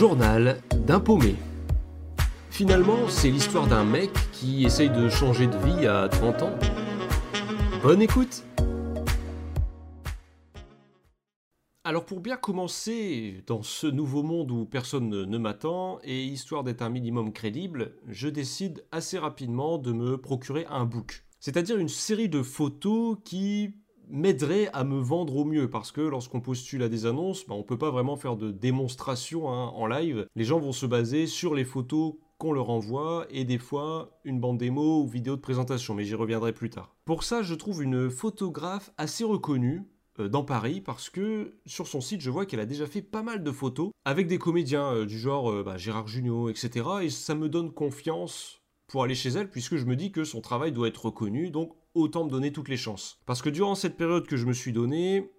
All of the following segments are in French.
journal d'un paumé. Finalement, c'est l'histoire d'un mec qui essaye de changer de vie à 30 ans. Bonne écoute Alors pour bien commencer dans ce nouveau monde où personne ne m'attend, et histoire d'être un minimum crédible, je décide assez rapidement de me procurer un book. C'est-à-dire une série de photos qui m'aiderait à me vendre au mieux parce que lorsqu'on postule à des annonces, bah, on ne peut pas vraiment faire de démonstration hein, en live. Les gens vont se baser sur les photos qu'on leur envoie et des fois une bande démo ou vidéo de présentation, mais j'y reviendrai plus tard. Pour ça, je trouve une photographe assez reconnue euh, dans Paris parce que sur son site, je vois qu'elle a déjà fait pas mal de photos avec des comédiens euh, du genre euh, bah, Gérard Jugnot, etc. Et ça me donne confiance pour aller chez elle puisque je me dis que son travail doit être reconnu, donc autant me donner toutes les chances. Parce que durant cette période que je me suis donnée,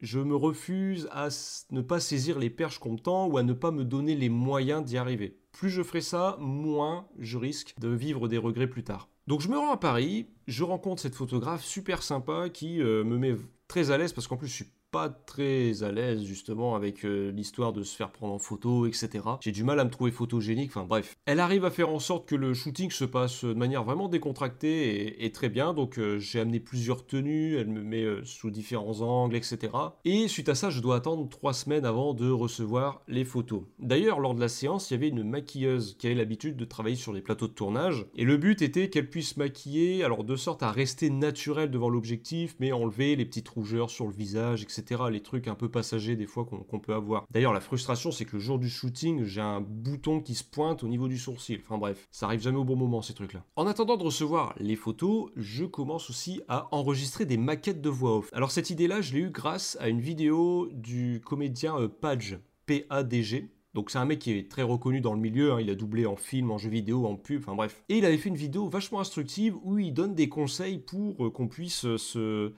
je me refuse à ne pas saisir les perches qu'on tend ou à ne pas me donner les moyens d'y arriver. Plus je ferai ça, moins je risque de vivre des regrets plus tard. Donc je me rends à Paris, je rencontre cette photographe super sympa qui euh, me met très à l'aise parce qu'en plus je suis pas très à l'aise justement avec euh, l'histoire de se faire prendre en photo, etc. J'ai du mal à me trouver photogénique, enfin bref. Elle arrive à faire en sorte que le shooting se passe de manière vraiment décontractée et, très bien, donc euh, j'ai amené plusieurs tenues, elle me met euh, sous différents angles, etc. Et suite à ça, je dois attendre trois semaines avant de recevoir les photos. D'ailleurs, lors de la séance, il y avait une maquilleuse qui avait l'habitude de travailler sur les plateaux de tournage, et le but était qu'elle puisse maquiller, alors de sorte à rester naturelle devant l'objectif, mais enlever les petites rougeurs sur le visage, etc les trucs un peu passagers des fois qu'on peut avoir. D'ailleurs, la frustration, c'est que le jour du shooting, j'ai un bouton qui se pointe au niveau du sourcil. Enfin bref, ça arrive jamais au bon moment ces trucs-là. En attendant de recevoir les photos, je commence aussi à enregistrer des maquettes de voix off. Alors cette idée-là, je l'ai eu grâce à une vidéo du comédien euh, Page, P-A-D-G, donc c'est un mec qui est très reconnu dans le milieu, hein. il a doublé en film, en jeu vidéo, en pub, enfin bref. Et il avait fait une vidéo vachement instructive où il donne des conseils pour euh, qu'on puisse euh, se,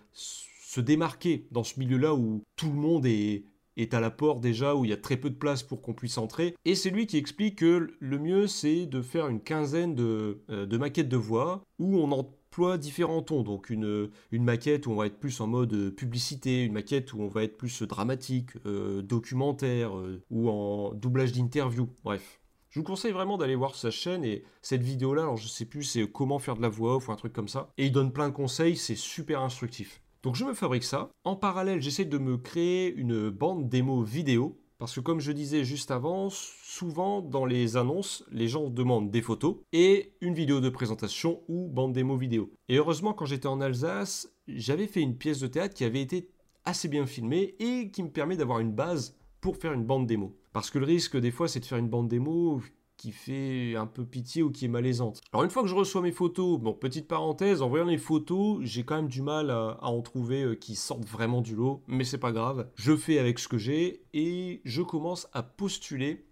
se démarquer dans ce milieu-là où tout le monde est, à la porte déjà, où il y a très peu de place pour qu'on puisse entrer. Et c'est lui qui explique que le mieux, c'est de faire une quinzaine de, euh, maquettes de voix où on emploie différents tons. Donc une, maquette où on va être plus en mode publicité, une maquette où on va être plus dramatique, euh, documentaire, euh, ou en doublage d'interview. Bref. Je vous conseille vraiment d'aller voir sa chaîne et cette vidéo-là, alors je sais plus c'est comment faire de la voix off ou un truc comme ça. Et il donne plein de conseils, c'est super instructif. Donc je me fabrique ça. En parallèle, j'essaie de me créer une bande démo vidéo. Parce que comme je disais juste avant, souvent dans les annonces, les gens demandent des photos et une vidéo de présentation ou bande démo vidéo. Et heureusement, quand j'étais en Alsace, j'avais fait une pièce de théâtre qui avait été assez bien filmée et qui me permet d'avoir une base pour faire une bande démo. Parce que le risque des fois, c'est de faire une bande démo qui fait un peu pitié ou qui est malaisante. Alors une fois que je reçois mes photos, bon petite parenthèse, en voyant les photos, j'ai quand même du mal à, en trouver euh, qui sortent vraiment du lot, mais c'est pas grave. Je fais avec ce que j'ai et je commence à postuler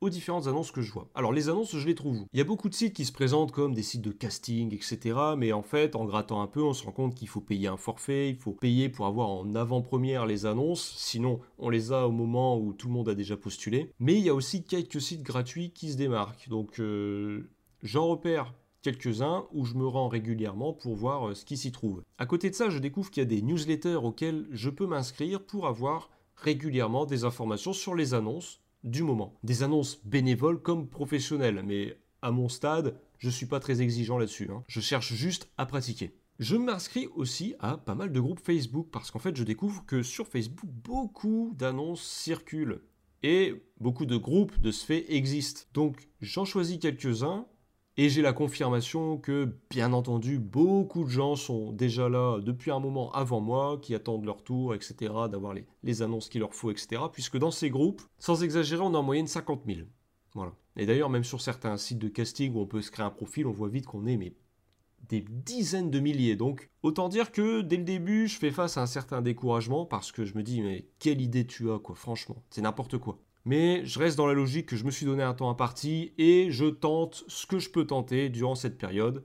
aux différentes annonces que je vois. Alors les annonces, je les trouve où? Il y a beaucoup de sites qui se présentent comme des sites de casting, etc. Mais en fait, en grattant un peu, on se rend compte qu'il faut payer un forfait, il faut payer pour avoir en avant-première les annonces, sinon on les a au moment où tout le monde a déjà postulé. Mais il y a aussi quelques sites gratuits qui se démarquent. Donc euh, j'en repère quelques-uns où je me rends régulièrement pour voir euh, ce qui s'y trouve. À côté de ça, je découvre qu'il y a des newsletters auxquels je peux m'inscrire pour avoir régulièrement des informations sur les annonces du moment. Des annonces bénévoles comme professionnelles, mais à mon stade, je suis pas très exigeant là-dessus. Hein. Je cherche juste à pratiquer. Je m'inscris aussi à pas mal de groupes Facebook parce qu'en fait je découvre que sur Facebook beaucoup d'annonces circulent et beaucoup de groupes de ce fait existent. Donc j'en choisis quelques-uns et j'ai la confirmation que, bien entendu, beaucoup de gens sont déjà là depuis un moment avant moi, qui attendent leur tour, etc., d'avoir les, annonces qu'il leur faut, etc. Puisque dans ces groupes, sans exagérer, on a en moyenne 50 000. Voilà. Et d'ailleurs, même sur certains sites de casting où on peut se créer un profil, on voit vite qu'on est des dizaines de milliers. Donc, autant dire que dès le début, je fais face à un certain découragement parce que je me dis, mais quelle idée tu as, quoi, franchement, c'est n'importe quoi mais je reste dans la logique que je me suis donné un temps imparti et je tente ce que je peux tenter durant cette période.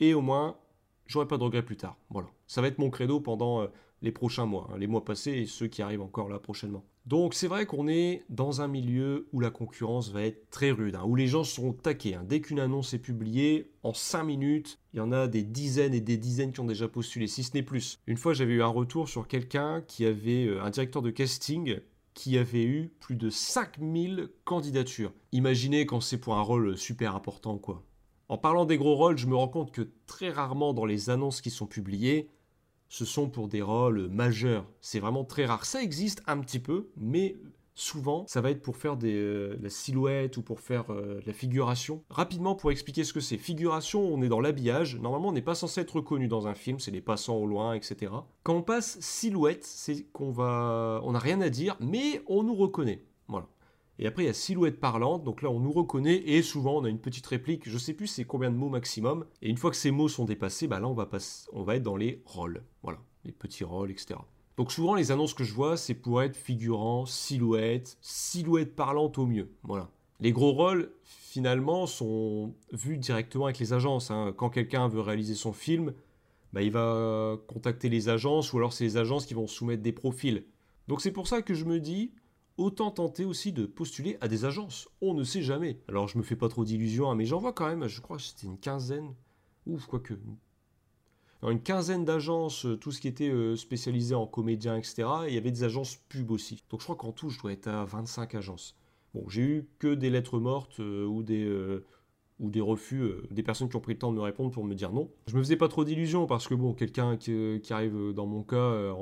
Et au moins, j'aurai pas de regrets plus tard. Voilà. Ça va être mon credo pendant euh, les prochains mois, hein, les mois passés et ceux qui arrivent encore là prochainement. Donc c'est vrai qu'on est dans un milieu où la concurrence va être très rude, hein, où les gens seront taqués. Hein. Dès qu'une annonce est publiée, en 5 minutes, il y en a des dizaines et des dizaines qui ont déjà postulé, si ce n'est plus. Une fois j'avais eu un retour sur quelqu'un qui avait euh, un directeur de casting qui avait eu plus de 5000 candidatures. Imaginez quand c'est pour un rôle super important, quoi. En parlant des gros rôles, je me rends compte que très rarement dans les annonces qui sont publiées, ce sont pour des rôles majeurs. C'est vraiment très rare. Ça existe un petit peu, mais souvent, ça va être pour faire des, euh, la silhouette ou pour faire euh, la figuration. Rapidement, pour expliquer ce que c'est. Figuration, on est dans l'habillage. Normalement, on n'est pas censé être reconnu dans un film, c'est les passants au loin, etc. Quand on passe silhouette, c'est qu'on va... On n'a rien à dire, mais on nous reconnaît. Voilà. Et après, il y a silhouette parlante, donc là, on nous reconnaît, et souvent, on a une petite réplique, je sais plus c'est combien de mots maximum, et une fois que ces mots sont dépassés, bah là, on va, on va être dans les rôles. Voilà, les petits rôles, etc. Donc souvent les annonces que je vois, c'est pour être figurant, silhouette, silhouette parlante au mieux. Voilà. Les gros rôles, finalement, sont vus directement avec les agences. Hein. Quand quelqu'un veut réaliser son film, bah, il va contacter les agences ou alors c'est les agences qui vont soumettre des profils. Donc c'est pour ça que je me dis, autant tenter aussi de postuler à des agences. On ne sait jamais. Alors je me fais pas trop d'illusions, hein, mais j'en vois quand même, je crois c'était une quinzaine, ouf, quoique, une quinzaine d'agences, euh, tout ce qui était euh, spécialisé en comédien, etc. Et il y avait des agences pub aussi. Donc je crois qu'en tout, je dois être à 25 agences. Bon, j'ai eu que des lettres mortes euh, ou des ou des refus, des personnes qui ont pris le temps de me répondre pour me dire non. Je me faisais pas trop d'illusions parce que bon, quelqu'un qui, arrive dans mon cas,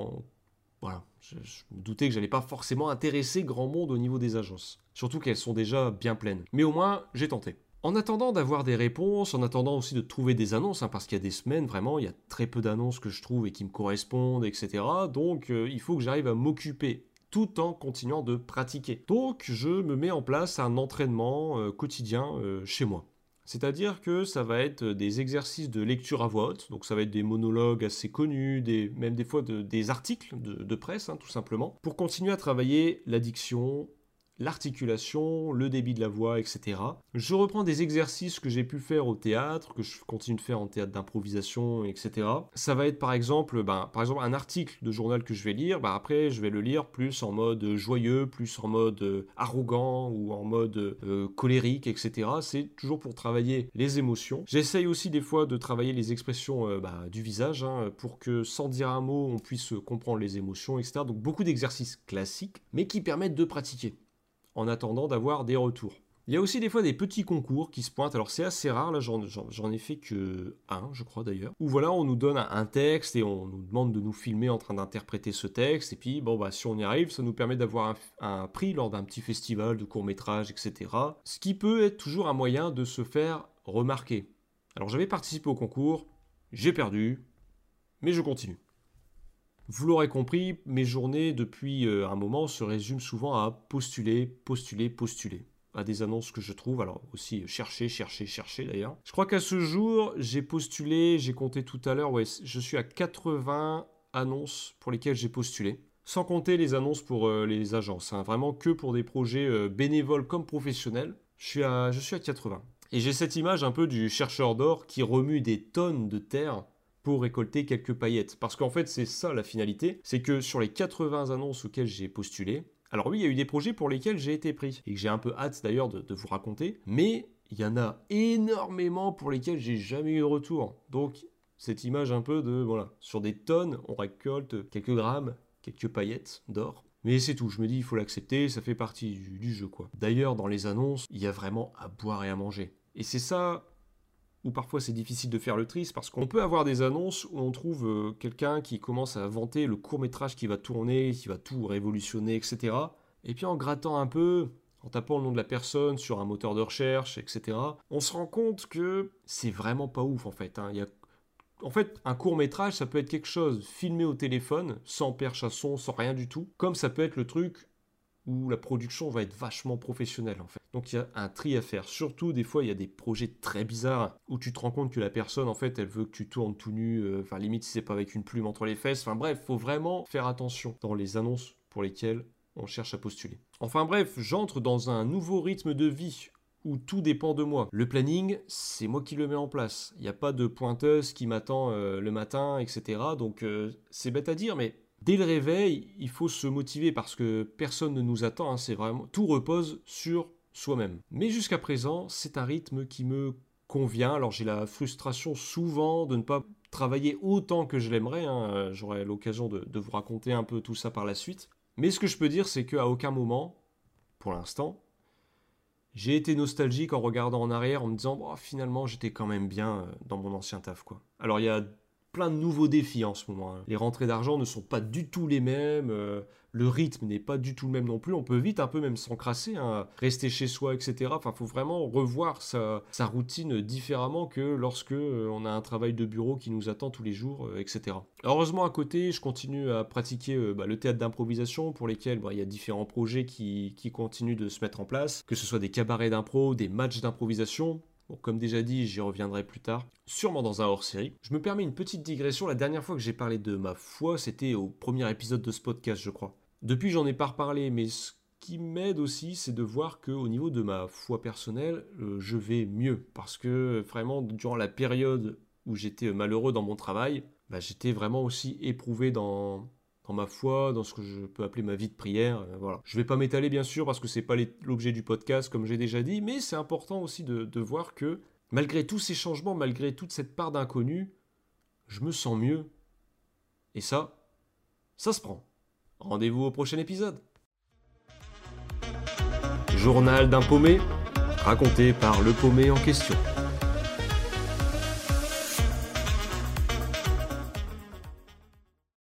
voilà, je, je, me doutais que j'allais pas forcément intéresser grand monde au niveau des agences. Surtout qu'elles sont déjà bien pleines. Mais au moins, j'ai tenté. En attendant d'avoir des réponses, en attendant aussi de trouver des annonces, hein, parce qu'il y a des semaines, vraiment, il y a très peu d'annonces que je trouve et qui me correspondent, etc. Donc, euh, il faut que j'arrive à m'occuper tout en continuant de pratiquer. Donc, je me mets en place un entraînement euh, quotidien euh, chez moi. C'est-à-dire que ça va être des exercices de lecture à voix haute, donc ça va être des monologues assez connus, même des fois des articles de, presse, hein, tout simplement, pour continuer à travailler l'addiction, l'articulation, le débit de la voix, etc. Je reprends des exercices que j'ai pu faire au théâtre, que je continue de faire en théâtre d'improvisation, etc. Ça va être par exemple, ben, par exemple un article de journal que je vais lire, ben, après je vais le lire plus en mode joyeux, plus en mode euh, arrogant ou en mode euh, colérique, etc. C'est toujours pour travailler les émotions. J'essaye aussi des fois de travailler les expressions euh, ben, du visage hein, pour que sans dire un mot on puisse comprendre les émotions, etc. Donc beaucoup d'exercices classiques, mais qui permettent de pratiquer en attendant d'avoir des retours. Il y a aussi des fois des petits concours qui se pointent, alors c'est assez rare, là j'en ai fait que un, je crois d'ailleurs, où voilà, on nous donne un texte et on nous demande de nous filmer en train d'interpréter ce texte, et puis bon, bah si on y arrive, ça nous permet d'avoir un, prix lors d'un petit festival de court métrage, etc. Ce qui peut être toujours un moyen de se faire remarquer. Alors j'avais participé au concours, j'ai perdu, mais je continue. Vous l'aurez compris, mes journées depuis euh, un moment se résument souvent à postuler, postuler, postuler à des annonces que je trouve, alors aussi chercher, chercher, chercher d'ailleurs. Je crois qu'à ce jour, j'ai postulé, j'ai compté tout à l'heure, ouais, je suis à 80 annonces pour lesquelles j'ai postulé. Sans compter les annonces pour euh, les agences, hein. vraiment que pour des projets euh, bénévoles comme professionnels, je suis à, je suis à 80. Et j'ai cette image un peu du chercheur d'or qui remue des tonnes de terre pour récolter quelques paillettes. Parce qu'en fait, c'est ça la finalité, c'est que sur les 80 annonces auxquelles j'ai postulé, alors oui, il y a eu des projets pour lesquels j'ai été pris, et que j'ai un peu hâte d'ailleurs de, vous raconter, mais il y en a énormément pour lesquels j'ai jamais eu de retour. Donc, cette image un peu de, voilà, sur des tonnes, on récolte quelques grammes, quelques paillettes d'or. Mais c'est tout, je me dis, il faut l'accepter, ça fait partie du, du jeu, quoi. D'ailleurs, dans les annonces, il y a vraiment à boire et à manger. Et c'est ça ou parfois c'est difficile de faire le tri, parce qu'on peut avoir des annonces où on trouve euh, quelqu'un qui commence à vanter le court métrage qui va tourner, qui va tout révolutionner, etc. Et puis en grattant un peu, en tapant le nom de la personne sur un moteur de recherche, etc., on se rend compte que c'est vraiment pas ouf en fait. Hein. En fait, un court métrage, ça peut être quelque chose filmé au téléphone, sans perche à son, sans rien du tout, comme ça peut être le truc où la production va être vachement professionnelle en fait. Donc il y a un tri à faire. Surtout des fois il y a des projets très bizarres où tu te rends compte que la personne en fait elle veut que tu tournes tout nu, euh, enfin limite si c'est pas avec une plume entre les fesses. Enfin bref, faut vraiment faire attention dans les annonces pour lesquelles on cherche à postuler. Enfin bref, j'entre dans un nouveau rythme de vie où tout dépend de moi. Le planning, c'est moi qui le mets en place. Il n'y a pas de pointeuse qui m'attend euh, le matin, etc. Donc euh, c'est bête à dire, mais Dès le réveil, il faut se motiver parce que personne ne nous attend, hein, c'est vraiment tout repose sur soi-même. Mais jusqu'à présent, c'est un rythme qui me convient. Alors j'ai la frustration souvent de ne pas travailler autant que je l'aimerais. Hein. J'aurai l'occasion de, vous raconter un peu tout ça par la suite. Mais ce que je peux dire, c'est qu'à aucun moment, pour l'instant, j'ai été nostalgique en regardant en arrière en me disant oh, finalement j'étais quand même bien euh, dans mon ancien taf. Alors il y a plein de nouveaux défis en ce moment. Hein. Les rentrées d'argent ne sont pas du tout les mêmes, euh, le rythme n'est pas du tout le même non plus. On peut vite un peu même s'encrasser, hein, rester chez soi, etc. Enfin, faut vraiment revoir sa, routine différemment que lorsque euh, on a un travail de bureau qui nous attend tous les jours, euh, etc. Heureusement, à côté, je continue à pratiquer bah, le théâtre d'improvisation pour lesquels bah, il y a différents projets qui, qui continuent de se mettre en place, que ce soit des cabarets d'impro, des matchs d'improvisation comme déjà dit, j'y reviendrai plus tard, sûrement dans un hors-série. Je me permets une petite digression. La dernière fois que j'ai parlé de ma foi, c'était au premier épisode de ce podcast, je crois. Depuis, j'en ai pas reparlé, mais ce qui m'aide aussi, c'est de voir que au niveau de ma foi personnelle, euh, je vais mieux. Parce que vraiment, durant la période où j'étais malheureux dans mon travail, bah, j'étais vraiment aussi éprouvé dans, ma foi, dans ce que je peux appeler ma vie de prière. Euh, voilà. Je vais pas m'étaler bien sûr parce que c'est pas l'objet du podcast comme j'ai déjà dit, mais c'est important aussi de, de, voir que malgré tous ces changements, malgré toute cette part d'inconnu, je me sens mieux. Et ça, ça se prend. Rendez-vous au prochain épisode. Journal d'un paumé, raconté par le paumé en question.